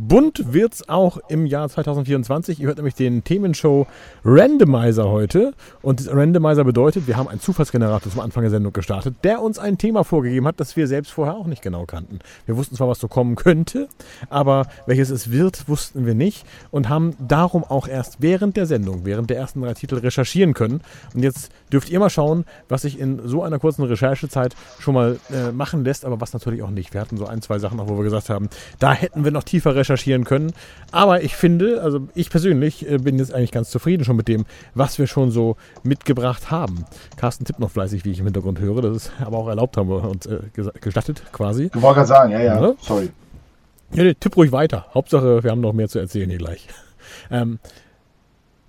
Bunt wird's auch im Jahr 2024. Ihr hört nämlich den Themenshow Randomizer heute. Und Randomizer bedeutet, wir haben einen Zufallsgenerator zum Anfang der Sendung gestartet, der uns ein Thema vorgegeben hat, das wir selbst vorher auch nicht genau kannten. Wir wussten zwar, was so kommen könnte, aber welches es wird, wussten wir nicht und haben darum auch erst während der Sendung, während der ersten drei Titel recherchieren können. Und jetzt dürft ihr mal schauen, was sich in so einer kurzen Recherchezeit schon mal äh, machen lässt, aber was natürlich auch nicht. Wir hatten so ein, zwei Sachen noch, wo wir gesagt haben, da hätten wir noch tiefer recherchieren recherchieren können. Aber ich finde, also ich persönlich äh, bin jetzt eigentlich ganz zufrieden schon mit dem, was wir schon so mitgebracht haben. Carsten tippt noch fleißig, wie ich im Hintergrund höre. Das ist aber auch erlaubt, haben wir uns äh, gestattet quasi. Du wolltest gerade sagen, ja, ja, ja, sorry. Ja, nee, tipp ruhig weiter. Hauptsache, wir haben noch mehr zu erzählen hier gleich. Ähm,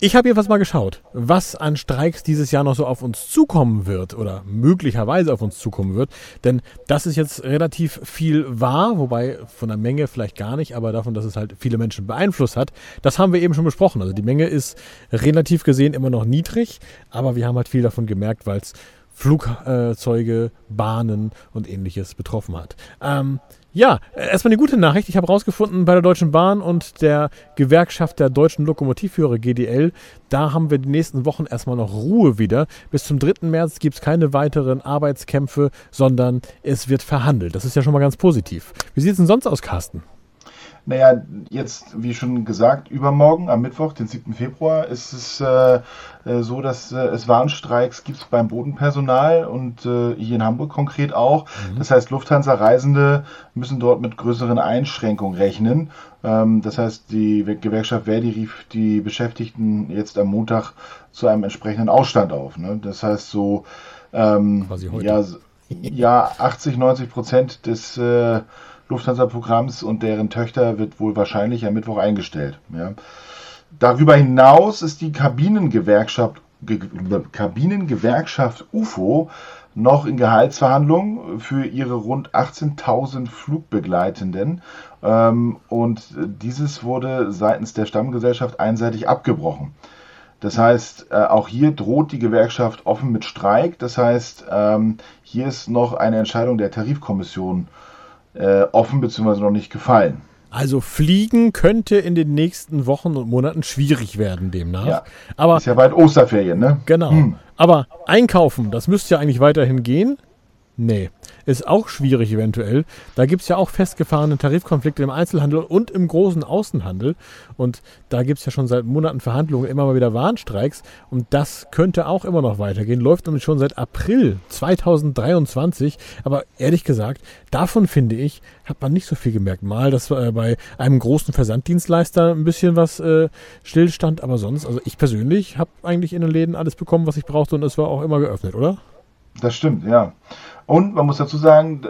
ich habe jedenfalls mal geschaut, was an Streiks dieses Jahr noch so auf uns zukommen wird oder möglicherweise auf uns zukommen wird. Denn das ist jetzt relativ viel wahr, wobei von der Menge vielleicht gar nicht, aber davon, dass es halt viele Menschen beeinflusst hat. Das haben wir eben schon besprochen. Also die Menge ist relativ gesehen immer noch niedrig, aber wir haben halt viel davon gemerkt, weil es Flugzeuge, Bahnen und ähnliches betroffen hat. Ähm, ja, erstmal eine gute Nachricht. Ich habe herausgefunden bei der Deutschen Bahn und der Gewerkschaft der deutschen Lokomotivführer GDL, da haben wir die nächsten Wochen erstmal noch Ruhe wieder. Bis zum 3. März gibt es keine weiteren Arbeitskämpfe, sondern es wird verhandelt. Das ist ja schon mal ganz positiv. Wie sieht es denn sonst aus, Carsten? Naja, jetzt, wie schon gesagt, übermorgen, am Mittwoch, den 7. Februar, ist es äh, äh, so, dass äh, es Warnstreiks gibt beim Bodenpersonal und äh, hier in Hamburg konkret auch. Mhm. Das heißt, Lufthansa-Reisende müssen dort mit größeren Einschränkungen rechnen. Ähm, das heißt, die Gewerkschaft Verdi rief die Beschäftigten jetzt am Montag zu einem entsprechenden Ausstand auf. Ne? Das heißt, so ähm, ja, ja, 80, 90 Prozent des äh, Lufthansa-Programms und deren Töchter wird wohl wahrscheinlich am Mittwoch eingestellt. Ja. Darüber hinaus ist die Kabinengewerkschaft, Kabinengewerkschaft UFO noch in Gehaltsverhandlungen für ihre rund 18.000 Flugbegleitenden. Ähm, und dieses wurde seitens der Stammgesellschaft einseitig abgebrochen. Das heißt, äh, auch hier droht die Gewerkschaft offen mit Streik. Das heißt, ähm, hier ist noch eine Entscheidung der Tarifkommission äh, offen bzw. noch nicht gefallen. Also fliegen könnte in den nächsten Wochen und Monaten schwierig werden demnach. Ja. Aber ist ja bald Osterferien, ne? Genau. Hm. Aber einkaufen, das müsste ja eigentlich weiterhin gehen. Nee, ist auch schwierig eventuell. Da gibt es ja auch festgefahrene Tarifkonflikte im Einzelhandel und im großen Außenhandel. Und da gibt es ja schon seit Monaten Verhandlungen, immer mal wieder Warnstreiks. Und das könnte auch immer noch weitergehen. Läuft nämlich schon seit April 2023. Aber ehrlich gesagt, davon finde ich, hat man nicht so viel gemerkt. Mal, dass äh, bei einem großen Versanddienstleister ein bisschen was äh, stillstand. Aber sonst, also ich persönlich habe eigentlich in den Läden alles bekommen, was ich brauchte. Und es war auch immer geöffnet, oder? Das stimmt, ja. Und man muss dazu sagen,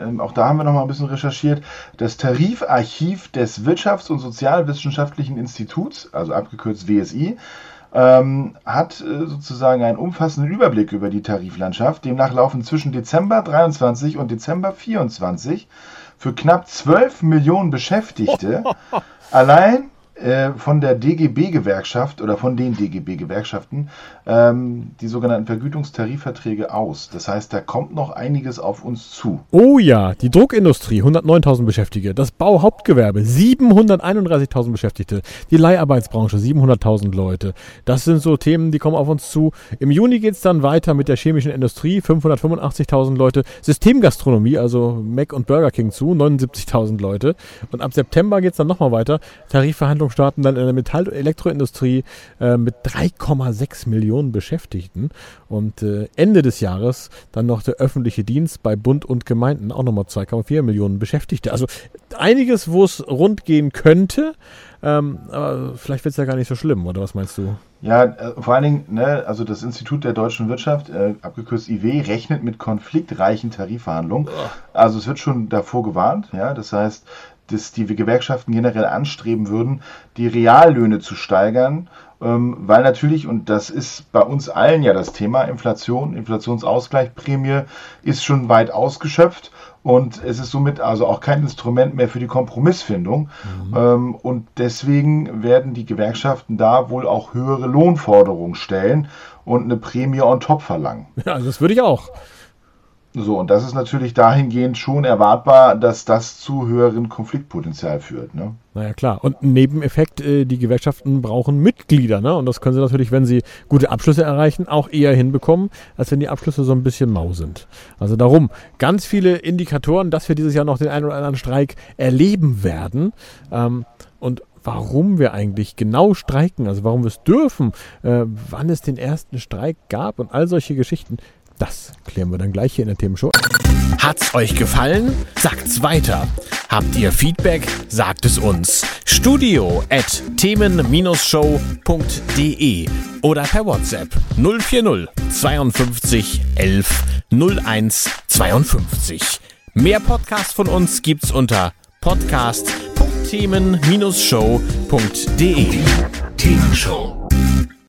ähm, auch da haben wir noch mal ein bisschen recherchiert, das Tarifarchiv des Wirtschafts- und Sozialwissenschaftlichen Instituts, also abgekürzt WSI, ähm, hat äh, sozusagen einen umfassenden Überblick über die Tariflandschaft. Demnach laufen zwischen Dezember 23 und Dezember 24 für knapp 12 Millionen Beschäftigte allein äh, von der DGB-Gewerkschaft oder von den DGB-Gewerkschaften ähm, die sogenannten Vergütungstarifverträge aus. Das heißt, da kommt noch einiges auf uns zu. Oh ja, die Druckindustrie, 109.000 Beschäftigte, das Bauhauptgewerbe, 731.000 Beschäftigte, die Leiharbeitsbranche, 700.000 Leute. Das sind so Themen, die kommen auf uns zu. Im Juni geht es dann weiter mit der chemischen Industrie, 585.000 Leute, Systemgastronomie, also Mac und Burger King zu, 79.000 Leute. Und ab September geht es dann nochmal weiter. Tarifverhandlungen Starten dann in der Metall- und Elektroindustrie äh, mit 3,6 Millionen Beschäftigten. Und äh, Ende des Jahres dann noch der öffentliche Dienst bei Bund und Gemeinden, auch nochmal 2,4 Millionen Beschäftigte. Also einiges, wo es rund gehen könnte. Ähm, aber vielleicht wird es ja gar nicht so schlimm, oder was meinst du? Ja, äh, vor allen Dingen, ne, also das Institut der deutschen Wirtschaft, äh, abgekürzt IW, rechnet mit konfliktreichen Tarifverhandlungen. Also es wird schon davor gewarnt, ja, das heißt, dass die Gewerkschaften generell anstreben würden, die Reallöhne zu steigern ähm, weil natürlich, und das ist bei uns allen ja das Thema, Inflation, Inflationsausgleichsprämie ist schon weit ausgeschöpft und es ist somit also auch kein Instrument mehr für die Kompromissfindung. Mhm. Ähm, und deswegen werden die Gewerkschaften da wohl auch höhere Lohnforderungen stellen und eine Prämie on top verlangen. Ja, das würde ich auch. So, und das ist natürlich dahingehend schon erwartbar, dass das zu höheren Konfliktpotenzial führt. Ne? Naja, klar. Und ein Nebeneffekt, äh, die Gewerkschaften brauchen Mitglieder. Ne? Und das können sie natürlich, wenn sie gute Abschlüsse erreichen, auch eher hinbekommen, als wenn die Abschlüsse so ein bisschen mau sind. Also darum, ganz viele Indikatoren, dass wir dieses Jahr noch den einen oder anderen Streik erleben werden. Ähm, und warum wir eigentlich genau streiken, also warum wir es dürfen, äh, wann es den ersten Streik gab und all solche Geschichten, das klären wir dann gleich hier in der Themenshow. Hat's euch gefallen? Sagt's weiter. Habt ihr Feedback? Sagt es uns. Studio at themen-show.de oder per WhatsApp 040 52 11 01 52. Mehr Podcasts von uns gibt's unter podcast.themen-show.de. Themenshow.